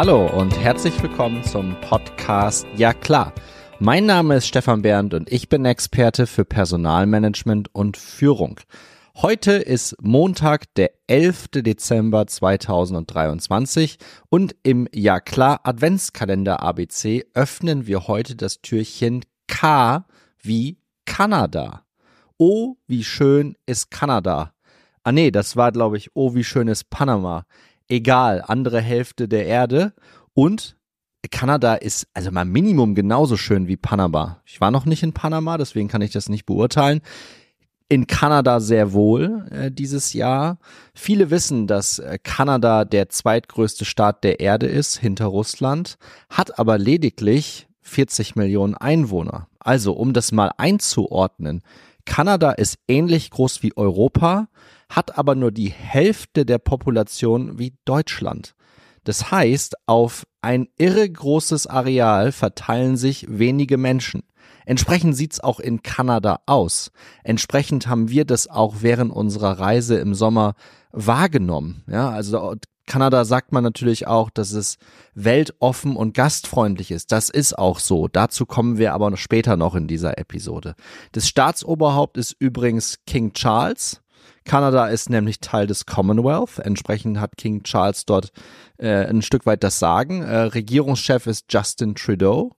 Hallo und herzlich willkommen zum Podcast Ja klar. Mein Name ist Stefan Bernd und ich bin Experte für Personalmanagement und Führung. Heute ist Montag, der 11. Dezember 2023 und im Ja klar Adventskalender ABC öffnen wir heute das Türchen K wie Kanada. Oh, wie schön ist Kanada. Ah nee, das war glaube ich, oh, wie schön ist Panama. Egal, andere Hälfte der Erde und Kanada ist also mal Minimum genauso schön wie Panama. Ich war noch nicht in Panama, deswegen kann ich das nicht beurteilen. In Kanada sehr wohl äh, dieses Jahr. Viele wissen, dass äh, Kanada der zweitgrößte Staat der Erde ist, hinter Russland, hat aber lediglich 40 Millionen Einwohner. Also, um das mal einzuordnen, Kanada ist ähnlich groß wie Europa, hat aber nur die Hälfte der Population wie Deutschland. Das heißt, auf ein irre großes Areal verteilen sich wenige Menschen. Entsprechend sieht's auch in Kanada aus. Entsprechend haben wir das auch während unserer Reise im Sommer wahrgenommen. Ja, also Kanada sagt man natürlich auch, dass es weltoffen und gastfreundlich ist. Das ist auch so. Dazu kommen wir aber später noch in dieser Episode. Das Staatsoberhaupt ist übrigens King Charles. Kanada ist nämlich Teil des Commonwealth. Entsprechend hat King Charles dort äh, ein Stück weit das Sagen. Äh, Regierungschef ist Justin Trudeau.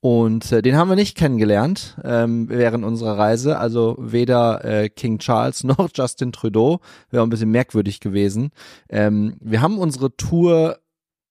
Und äh, den haben wir nicht kennengelernt ähm, während unserer Reise. Also weder äh, King Charles noch Justin Trudeau. Wäre ein bisschen merkwürdig gewesen. Ähm, wir haben unsere Tour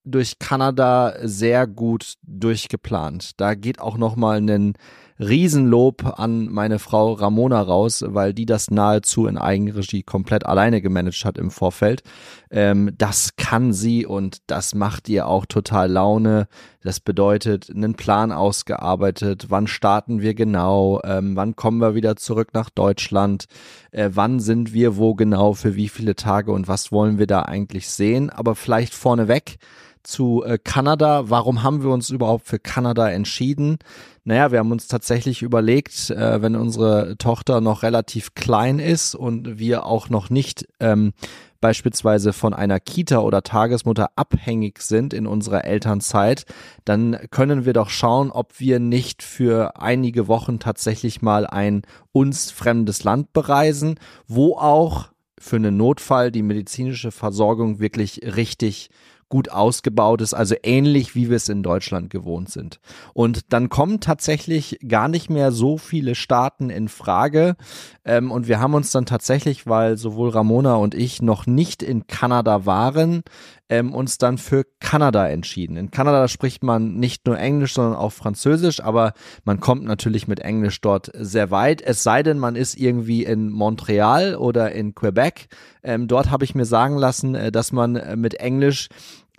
durch Kanada sehr gut durchgeplant. Da geht auch noch mal ein Riesenlob an meine Frau Ramona raus, weil die das nahezu in Eigenregie komplett alleine gemanagt hat im Vorfeld. Ähm, das kann sie und das macht ihr auch total Laune. Das bedeutet, einen Plan ausgearbeitet, wann starten wir genau, ähm, wann kommen wir wieder zurück nach Deutschland, äh, wann sind wir wo genau, für wie viele Tage und was wollen wir da eigentlich sehen. Aber vielleicht vorneweg, zu äh, Kanada. Warum haben wir uns überhaupt für Kanada entschieden? Naja, wir haben uns tatsächlich überlegt, äh, wenn unsere Tochter noch relativ klein ist und wir auch noch nicht ähm, beispielsweise von einer Kita oder Tagesmutter abhängig sind in unserer Elternzeit, dann können wir doch schauen, ob wir nicht für einige Wochen tatsächlich mal ein uns fremdes Land bereisen, wo auch für einen Notfall die medizinische Versorgung wirklich richtig gut ausgebaut ist, also ähnlich wie wir es in Deutschland gewohnt sind. Und dann kommen tatsächlich gar nicht mehr so viele Staaten in Frage. Ähm, und wir haben uns dann tatsächlich, weil sowohl Ramona und ich noch nicht in Kanada waren, ähm, uns dann für Kanada entschieden. In Kanada spricht man nicht nur Englisch, sondern auch Französisch, aber man kommt natürlich mit Englisch dort sehr weit. Es sei denn, man ist irgendwie in Montreal oder in Quebec. Ähm, dort habe ich mir sagen lassen, äh, dass man äh, mit Englisch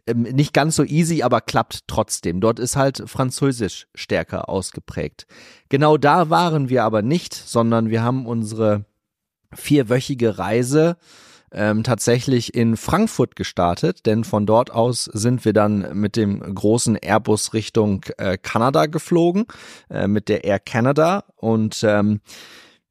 ähm, nicht ganz so easy, aber klappt trotzdem. Dort ist halt Französisch stärker ausgeprägt. Genau da waren wir aber nicht, sondern wir haben unsere vierwöchige Reise ähm, tatsächlich in Frankfurt gestartet, denn von dort aus sind wir dann mit dem großen Airbus Richtung äh, Kanada geflogen, äh, mit der Air Canada und ähm,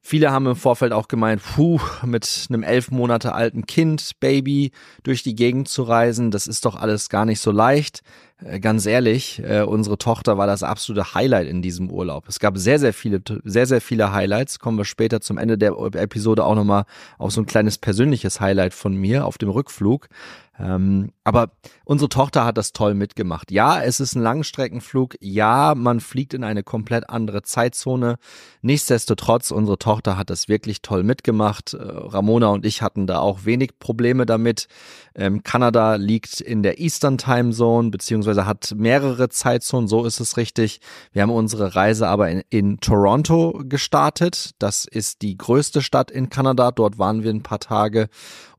Viele haben im Vorfeld auch gemeint, puh, mit einem elf Monate alten Kind, Baby durch die Gegend zu reisen, das ist doch alles gar nicht so leicht. Äh, ganz ehrlich, äh, unsere Tochter war das absolute Highlight in diesem Urlaub. Es gab sehr, sehr viele, sehr, sehr viele Highlights. Kommen wir später zum Ende der Episode auch nochmal auf so ein kleines persönliches Highlight von mir auf dem Rückflug. Ähm, aber unsere Tochter hat das toll mitgemacht. Ja, es ist ein Langstreckenflug. Ja, man fliegt in eine komplett andere Zeitzone. Nichtsdestotrotz, unsere Tochter hat das wirklich toll mitgemacht. Äh, Ramona und ich hatten da auch wenig Probleme damit. Ähm, Kanada liegt in der Eastern Time Zone, beziehungsweise hat mehrere Zeitzonen, so ist es richtig. Wir haben unsere Reise aber in, in Toronto gestartet. Das ist die größte Stadt in Kanada. Dort waren wir ein paar Tage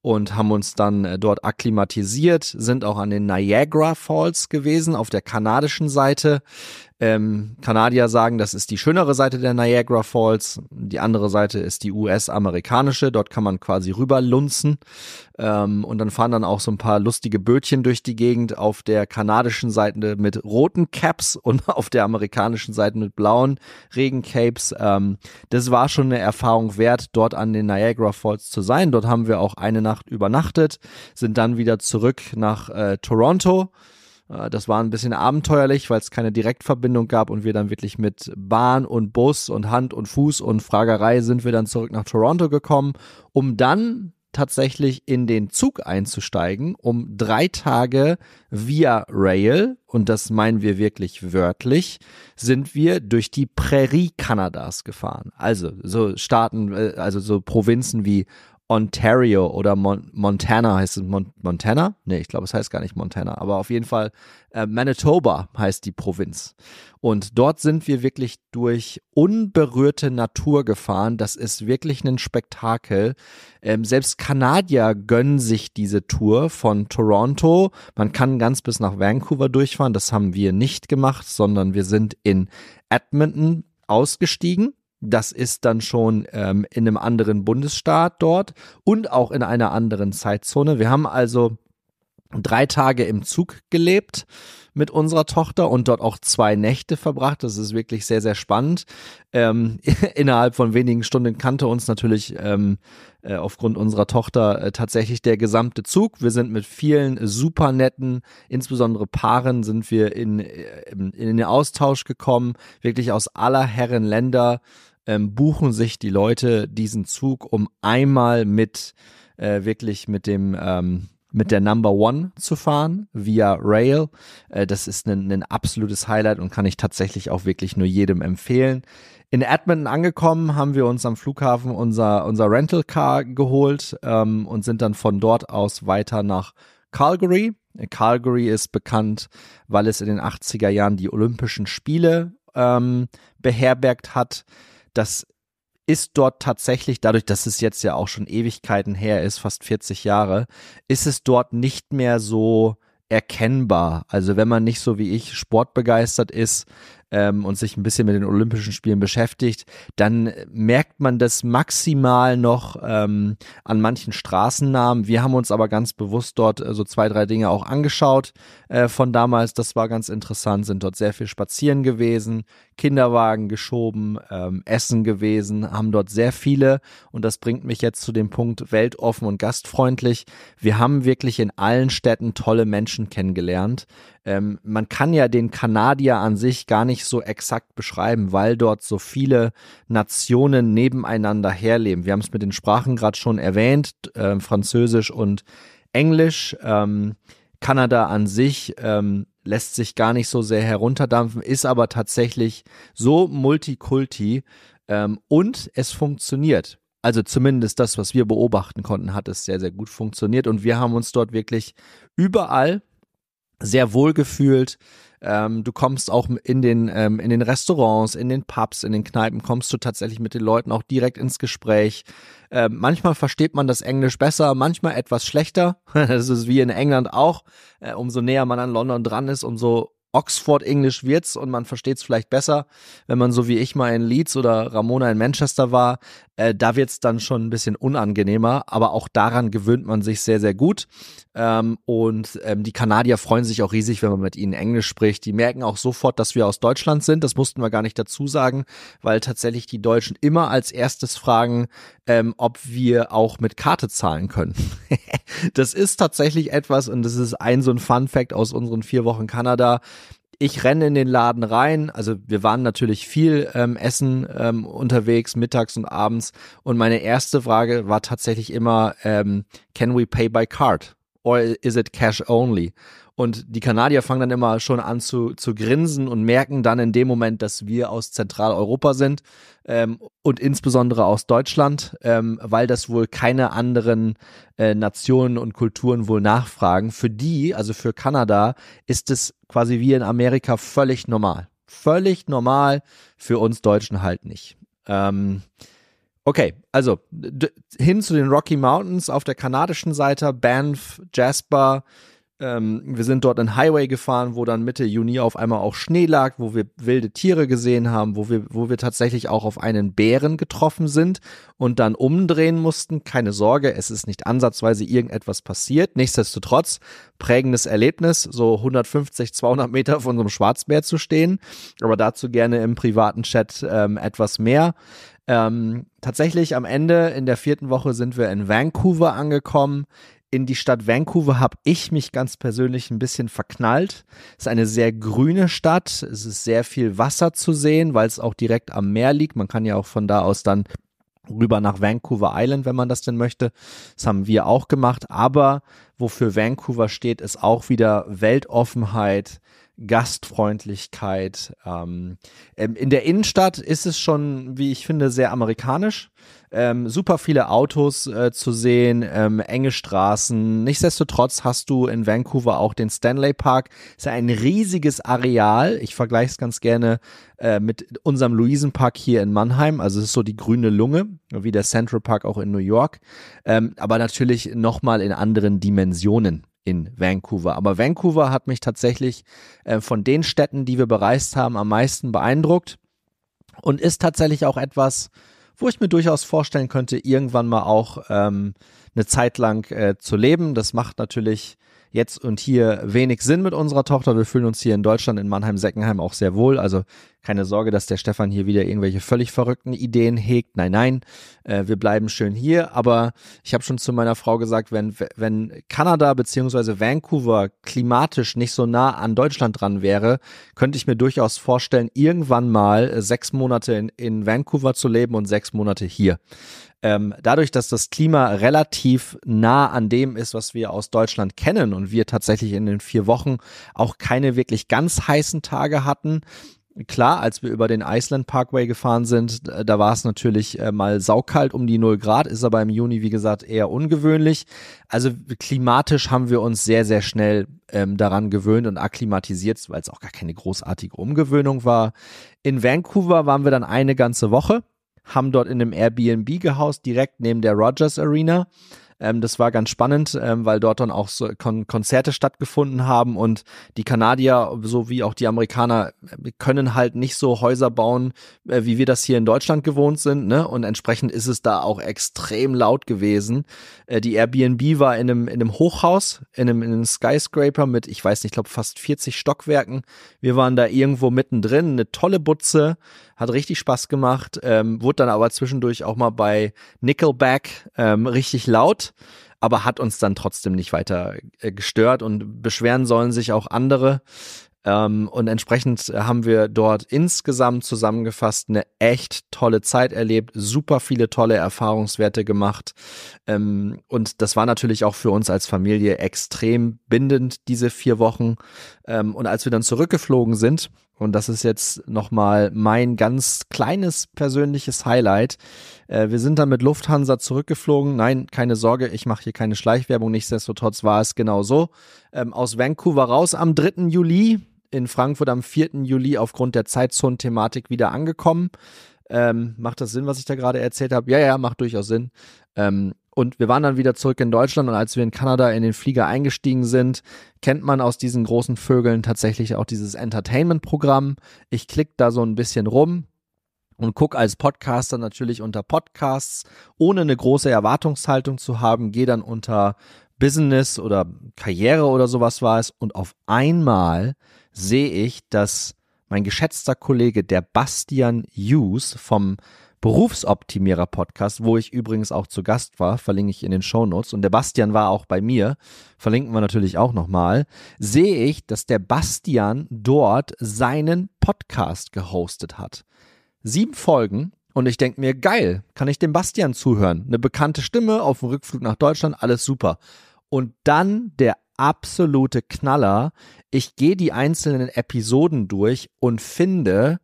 und haben uns dann äh, dort akklimatisiert, sind auch an den Niagara Falls gewesen auf der kanadischen Seite. Ähm, Kanadier sagen, das ist die schönere Seite der Niagara Falls. Die andere Seite ist die US-amerikanische. Dort kann man quasi rüberlunzen. Ähm, und dann fahren dann auch so ein paar lustige Bötchen durch die Gegend auf der kanadischen Seite mit roten Caps und auf der amerikanischen Seite mit blauen Regencapes. Ähm, das war schon eine Erfahrung wert, dort an den Niagara Falls zu sein. Dort haben wir auch eine Nacht übernachtet, sind dann wieder zurück nach äh, Toronto das war ein bisschen abenteuerlich, weil es keine Direktverbindung gab und wir dann wirklich mit Bahn und Bus und Hand und Fuß und Fragerei sind wir dann zurück nach Toronto gekommen, um dann tatsächlich in den Zug einzusteigen, um drei Tage via Rail, und das meinen wir wirklich wörtlich, sind wir durch die Prärie Kanadas gefahren. Also so Staaten, äh, also so Provinzen wie Ontario oder Mon Montana heißt es Mon Montana? Nee, ich glaube, es heißt gar nicht Montana, aber auf jeden Fall äh, Manitoba heißt die Provinz. Und dort sind wir wirklich durch unberührte Natur gefahren. Das ist wirklich ein Spektakel. Ähm, selbst Kanadier gönnen sich diese Tour von Toronto. Man kann ganz bis nach Vancouver durchfahren. Das haben wir nicht gemacht, sondern wir sind in Edmonton ausgestiegen das ist dann schon ähm, in einem anderen Bundesstaat dort und auch in einer anderen Zeitzone. Wir haben also drei Tage im Zug gelebt mit unserer Tochter und dort auch zwei Nächte verbracht. Das ist wirklich sehr, sehr spannend. Ähm, innerhalb von wenigen Stunden kannte uns natürlich ähm, äh, aufgrund unserer Tochter äh, tatsächlich der gesamte Zug. Wir sind mit vielen super netten, insbesondere Paaren, sind wir in, äh, in, in den Austausch gekommen. Wirklich aus aller Herren Länder ähm, buchen sich die Leute diesen Zug, um einmal mit äh, wirklich mit dem ähm, mit der Number One zu fahren via Rail. Äh, das ist ein, ein absolutes Highlight und kann ich tatsächlich auch wirklich nur jedem empfehlen. In Edmonton angekommen, haben wir uns am Flughafen unser, unser Rental Car geholt ähm, und sind dann von dort aus weiter nach Calgary. Calgary ist bekannt, weil es in den 80er Jahren die Olympischen Spiele ähm, beherbergt hat. Das ist dort tatsächlich, dadurch, dass es jetzt ja auch schon Ewigkeiten her ist, fast 40 Jahre, ist es dort nicht mehr so erkennbar. Also wenn man nicht so wie ich sportbegeistert ist, ähm, und sich ein bisschen mit den Olympischen Spielen beschäftigt, dann merkt man das maximal noch ähm, an manchen Straßennamen. Wir haben uns aber ganz bewusst dort äh, so zwei, drei Dinge auch angeschaut äh, von damals. Das war ganz interessant, sind dort sehr viel spazieren gewesen, Kinderwagen geschoben, ähm, Essen gewesen, haben dort sehr viele und das bringt mich jetzt zu dem Punkt weltoffen und gastfreundlich. Wir haben wirklich in allen Städten tolle Menschen kennengelernt. Ähm, man kann ja den Kanadier an sich gar nicht so exakt beschreiben, weil dort so viele Nationen nebeneinander herleben. Wir haben es mit den Sprachen gerade schon erwähnt, äh, Französisch und Englisch. Ähm, Kanada an sich ähm, lässt sich gar nicht so sehr herunterdampfen, ist aber tatsächlich so multikulti ähm, und es funktioniert. Also zumindest das, was wir beobachten konnten, hat es sehr, sehr gut funktioniert und wir haben uns dort wirklich überall sehr wohl gefühlt. Ähm, du kommst auch in den, ähm, in den Restaurants, in den Pubs, in den Kneipen, kommst du tatsächlich mit den Leuten auch direkt ins Gespräch. Ähm, manchmal versteht man das Englisch besser, manchmal etwas schlechter. das ist wie in England auch. Äh, umso näher man an London dran ist, umso Oxford Englisch wird's und man versteht es vielleicht besser, wenn man so wie ich mal in Leeds oder Ramona in Manchester war. Äh, da wird's dann schon ein bisschen unangenehmer, aber auch daran gewöhnt man sich sehr, sehr gut. Ähm, und ähm, die Kanadier freuen sich auch riesig, wenn man mit ihnen Englisch spricht. Die merken auch sofort, dass wir aus Deutschland sind. Das mussten wir gar nicht dazu sagen, weil tatsächlich die Deutschen immer als erstes fragen, ähm, ob wir auch mit Karte zahlen können. das ist tatsächlich etwas und das ist ein so ein Fun Fact aus unseren vier Wochen Kanada ich renne in den Laden rein. Also wir waren natürlich viel ähm, essen ähm, unterwegs, mittags und abends. Und meine erste Frage war tatsächlich immer, ähm, can we pay by card? Or is it cash only? Und die Kanadier fangen dann immer schon an zu, zu grinsen und merken dann in dem Moment, dass wir aus Zentraleuropa sind ähm, und insbesondere aus Deutschland, ähm, weil das wohl keine anderen äh, Nationen und Kulturen wohl nachfragen. Für die, also für Kanada, ist es quasi wie in Amerika völlig normal. Völlig normal, für uns Deutschen halt nicht. Ähm, Okay, also hin zu den Rocky Mountains auf der kanadischen Seite, Banff, Jasper, ähm, wir sind dort einen Highway gefahren, wo dann Mitte Juni auf einmal auch Schnee lag, wo wir wilde Tiere gesehen haben, wo wir, wo wir tatsächlich auch auf einen Bären getroffen sind und dann umdrehen mussten. Keine Sorge, es ist nicht ansatzweise irgendetwas passiert. Nichtsdestotrotz, prägendes Erlebnis, so 150, 200 Meter von einem Schwarzbär zu stehen. Aber dazu gerne im privaten Chat ähm, etwas mehr. Ähm, tatsächlich am Ende in der vierten Woche sind wir in Vancouver angekommen in die Stadt Vancouver habe ich mich ganz persönlich ein bisschen verknallt. Es ist eine sehr grüne Stadt. Es ist sehr viel Wasser zu sehen, weil es auch direkt am Meer liegt. Man kann ja auch von da aus dann rüber nach Vancouver Island, wenn man das denn möchte. Das haben wir auch gemacht. Aber wofür Vancouver steht, ist auch wieder Weltoffenheit, Gastfreundlichkeit. Ähm, ähm, in der Innenstadt ist es schon, wie ich finde, sehr amerikanisch. Ähm, super viele Autos äh, zu sehen, ähm, enge Straßen. Nichtsdestotrotz hast du in Vancouver auch den Stanley Park. Ist ja ein riesiges Areal. Ich vergleiche es ganz gerne äh, mit unserem Luisenpark hier in Mannheim. Also es ist so die grüne Lunge, wie der Central Park auch in New York. Ähm, aber natürlich nochmal in anderen Dimensionen in Vancouver. Aber Vancouver hat mich tatsächlich äh, von den Städten, die wir bereist haben, am meisten beeindruckt und ist tatsächlich auch etwas, wo ich mir durchaus vorstellen könnte, irgendwann mal auch ähm, eine Zeit lang äh, zu leben. Das macht natürlich jetzt und hier wenig Sinn mit unserer Tochter. Wir fühlen uns hier in Deutschland in Mannheim-Seckenheim auch sehr wohl. Also keine Sorge, dass der Stefan hier wieder irgendwelche völlig verrückten Ideen hegt. Nein, nein, äh, wir bleiben schön hier. Aber ich habe schon zu meiner Frau gesagt, wenn, wenn Kanada beziehungsweise Vancouver klimatisch nicht so nah an Deutschland dran wäre, könnte ich mir durchaus vorstellen, irgendwann mal sechs Monate in, in Vancouver zu leben und sechs Monate hier. Ähm, dadurch, dass das Klima relativ nah an dem ist, was wir aus Deutschland kennen und wir tatsächlich in den vier Wochen auch keine wirklich ganz heißen Tage hatten, Klar, als wir über den Iceland Parkway gefahren sind, da war es natürlich äh, mal saukalt um die 0 Grad, ist aber im Juni, wie gesagt, eher ungewöhnlich. Also klimatisch haben wir uns sehr, sehr schnell ähm, daran gewöhnt und akklimatisiert, weil es auch gar keine großartige Umgewöhnung war. In Vancouver waren wir dann eine ganze Woche haben dort in einem Airbnb gehaust, direkt neben der Rogers Arena. Ähm, das war ganz spannend, ähm, weil dort dann auch so Kon Konzerte stattgefunden haben und die Kanadier sowie auch die Amerikaner äh, können halt nicht so Häuser bauen, äh, wie wir das hier in Deutschland gewohnt sind. Ne? Und entsprechend ist es da auch extrem laut gewesen. Äh, die Airbnb war in einem, in einem Hochhaus, in einem, in einem Skyscraper mit, ich weiß nicht, ich glaube fast 40 Stockwerken. Wir waren da irgendwo mittendrin, eine tolle Butze, hat richtig Spaß gemacht, ähm, wurde dann aber zwischendurch auch mal bei Nickelback ähm, richtig laut aber hat uns dann trotzdem nicht weiter äh, gestört und beschweren sollen sich auch andere. Ähm, und entsprechend haben wir dort insgesamt zusammengefasst eine echt tolle Zeit erlebt, super viele tolle Erfahrungswerte gemacht. Ähm, und das war natürlich auch für uns als Familie extrem bindend, diese vier Wochen. Ähm, und als wir dann zurückgeflogen sind, und das ist jetzt nochmal mein ganz kleines persönliches Highlight. Äh, wir sind dann mit Lufthansa zurückgeflogen. Nein, keine Sorge, ich mache hier keine Schleichwerbung. Nichtsdestotrotz war es genau so. Ähm, aus Vancouver raus am 3. Juli, in Frankfurt am 4. Juli aufgrund der Zeitzonenthematik wieder angekommen. Ähm, macht das Sinn, was ich da gerade erzählt habe? Ja, ja, macht durchaus Sinn. Ähm, und wir waren dann wieder zurück in Deutschland und als wir in Kanada in den Flieger eingestiegen sind, kennt man aus diesen großen Vögeln tatsächlich auch dieses Entertainment-Programm. Ich klicke da so ein bisschen rum und guck als Podcaster natürlich unter Podcasts, ohne eine große Erwartungshaltung zu haben, gehe dann unter Business oder Karriere oder sowas war es und auf einmal sehe ich, dass mein geschätzter Kollege, der Bastian Hughes vom Berufsoptimierer Podcast, wo ich übrigens auch zu Gast war, verlinke ich in den Show Notes und der Bastian war auch bei mir, verlinken wir natürlich auch nochmal, sehe ich, dass der Bastian dort seinen Podcast gehostet hat. Sieben Folgen und ich denke mir, geil, kann ich dem Bastian zuhören. Eine bekannte Stimme auf dem Rückflug nach Deutschland, alles super. Und dann der absolute Knaller. Ich gehe die einzelnen Episoden durch und finde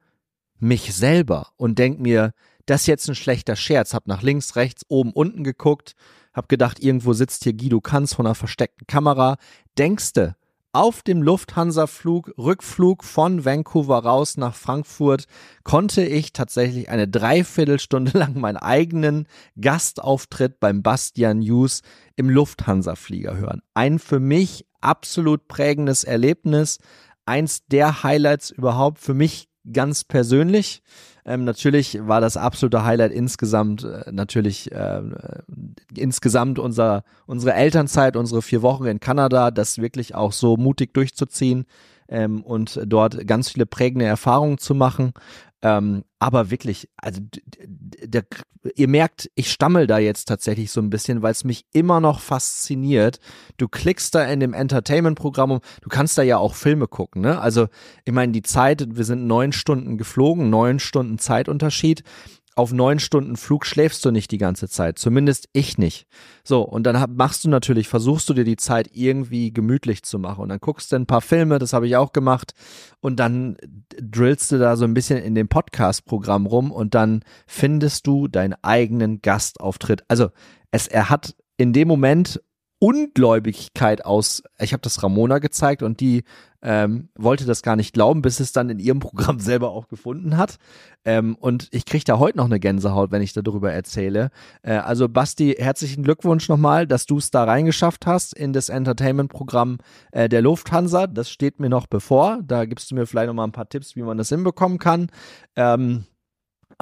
mich selber und denke mir, das ist jetzt ein schlechter Scherz. Hab nach links, rechts, oben, unten geguckt, hab gedacht, irgendwo sitzt hier Guido Kanz von einer versteckten Kamera. Denkste, auf dem Lufthansa-Flug, Rückflug von Vancouver raus nach Frankfurt, konnte ich tatsächlich eine Dreiviertelstunde lang meinen eigenen Gastauftritt beim Bastian News im Lufthansa-Flieger hören. Ein für mich absolut prägendes Erlebnis, eins der Highlights überhaupt für mich ganz persönlich. Ähm, natürlich war das absolute Highlight insgesamt äh, natürlich äh, insgesamt unser, unsere Elternzeit, unsere vier Wochen in Kanada, das wirklich auch so mutig durchzuziehen ähm, und dort ganz viele prägende Erfahrungen zu machen. Ähm, aber wirklich, also der, ihr merkt, ich stammel da jetzt tatsächlich so ein bisschen, weil es mich immer noch fasziniert. Du klickst da in dem Entertainment-Programm um, du kannst da ja auch Filme gucken, ne? Also, ich meine, die Zeit, wir sind neun Stunden geflogen, neun Stunden Zeitunterschied auf neun Stunden Flug schläfst du nicht die ganze Zeit. Zumindest ich nicht. So, und dann machst du natürlich, versuchst du dir die Zeit irgendwie gemütlich zu machen. Und dann guckst du ein paar Filme, das habe ich auch gemacht. Und dann drillst du da so ein bisschen in dem Podcast-Programm rum und dann findest du deinen eigenen Gastauftritt. Also, es, er hat in dem Moment Ungläubigkeit aus. Ich habe das Ramona gezeigt und die ähm, wollte das gar nicht glauben, bis es dann in ihrem Programm selber auch gefunden hat. Ähm, und ich kriege da heute noch eine Gänsehaut, wenn ich darüber erzähle. Äh, also Basti, herzlichen Glückwunsch nochmal, dass du es da reingeschafft hast in das Entertainment-Programm äh, der Lufthansa. Das steht mir noch bevor. Da gibst du mir vielleicht nochmal ein paar Tipps, wie man das hinbekommen kann. Ähm,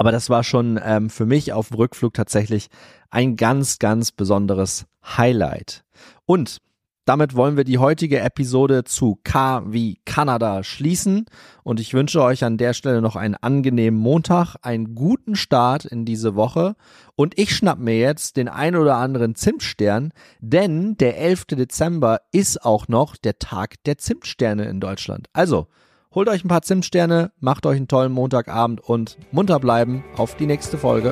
aber das war schon ähm, für mich auf dem Rückflug tatsächlich ein ganz, ganz besonderes Highlight. Und damit wollen wir die heutige Episode zu K wie Kanada schließen und ich wünsche euch an der Stelle noch einen angenehmen Montag, einen guten Start in diese Woche und ich schnapp mir jetzt den ein oder anderen Zimtstern, denn der 11. Dezember ist auch noch der Tag der Zimtsterne in Deutschland. Also, holt euch ein paar Zimtsterne, macht euch einen tollen Montagabend und munter bleiben auf die nächste Folge.